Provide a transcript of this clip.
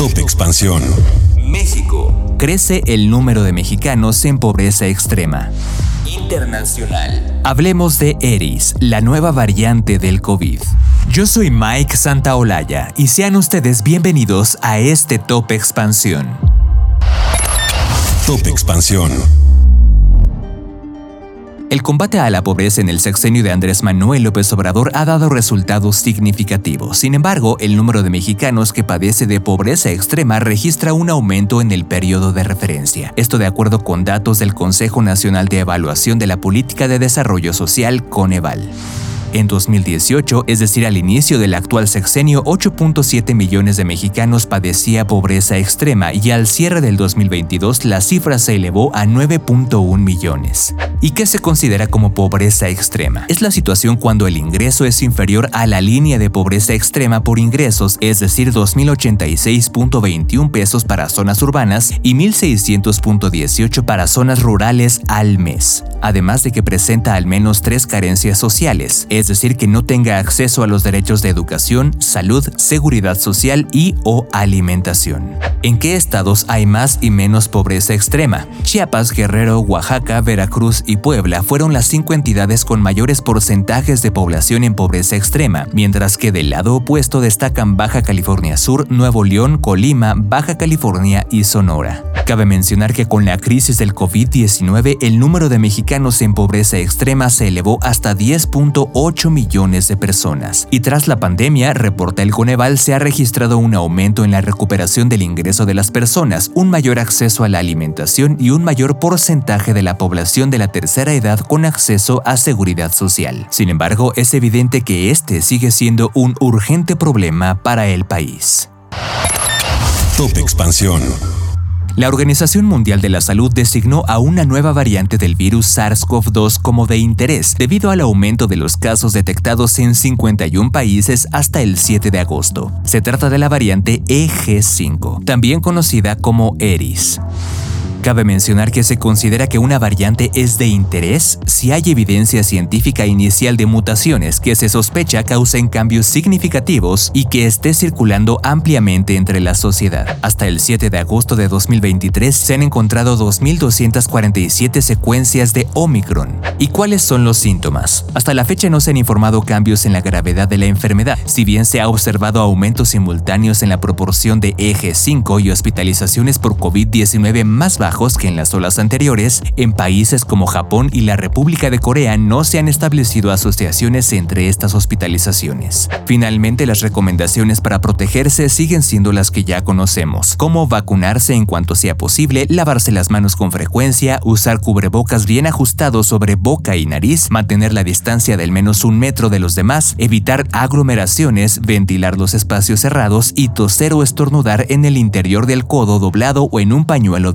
Top Expansión. México. Crece el número de mexicanos en pobreza extrema. Internacional. Hablemos de ERIS, la nueva variante del COVID. Yo soy Mike Santaolalla y sean ustedes bienvenidos a este Top Expansión. Top Expansión. El combate a la pobreza en el sexenio de Andrés Manuel López Obrador ha dado resultados significativos. Sin embargo, el número de mexicanos que padece de pobreza extrema registra un aumento en el periodo de referencia. Esto de acuerdo con datos del Consejo Nacional de Evaluación de la Política de Desarrollo Social, Coneval. En 2018, es decir, al inicio del actual sexenio, 8.7 millones de mexicanos padecía pobreza extrema y al cierre del 2022 la cifra se elevó a 9.1 millones. ¿Y qué se considera como pobreza extrema? Es la situación cuando el ingreso es inferior a la línea de pobreza extrema por ingresos, es decir, 2.086.21 pesos para zonas urbanas y 1.600.18 para zonas rurales al mes, además de que presenta al menos tres carencias sociales, es decir, que no tenga acceso a los derechos de educación, salud, seguridad social y o alimentación. ¿En qué estados hay más y menos pobreza extrema? Chiapas, Guerrero, Oaxaca, Veracruz y Puebla fueron las cinco entidades con mayores porcentajes de población en pobreza extrema, mientras que del lado opuesto destacan Baja California Sur, Nuevo León, Colima, Baja California y Sonora. Cabe mencionar que con la crisis del COVID-19 el número de mexicanos en pobreza extrema se elevó hasta 10.8 millones de personas. Y tras la pandemia, reporta el Coneval, se ha registrado un aumento en la recuperación del ingreso de las personas, un mayor acceso a la alimentación y un mayor porcentaje de la población de la tercera edad con acceso a seguridad social. Sin embargo, es evidente que este sigue siendo un urgente problema para el país. Top Expansión. La Organización Mundial de la Salud designó a una nueva variante del virus SARS-CoV-2 como de interés debido al aumento de los casos detectados en 51 países hasta el 7 de agosto. Se trata de la variante EG5, también conocida como ERIS. Cabe mencionar que se considera que una variante es de interés si hay evidencia científica inicial de mutaciones que se sospecha causen cambios significativos y que esté circulando ampliamente entre la sociedad. Hasta el 7 de agosto de 2023 se han encontrado 2.247 secuencias de Omicron. ¿Y cuáles son los síntomas? Hasta la fecha no se han informado cambios en la gravedad de la enfermedad, si bien se ha observado aumentos simultáneos en la proporción de eje 5 y hospitalizaciones por COVID-19 más bajas que en las olas anteriores, en países como Japón y la República de Corea no se han establecido asociaciones entre estas hospitalizaciones. Finalmente, las recomendaciones para protegerse siguen siendo las que ya conocemos, como vacunarse en cuanto sea posible, lavarse las manos con frecuencia, usar cubrebocas bien ajustados sobre boca y nariz, mantener la distancia del menos un metro de los demás, evitar aglomeraciones, ventilar los espacios cerrados y toser o estornudar en el interior del codo doblado o en un pañuelo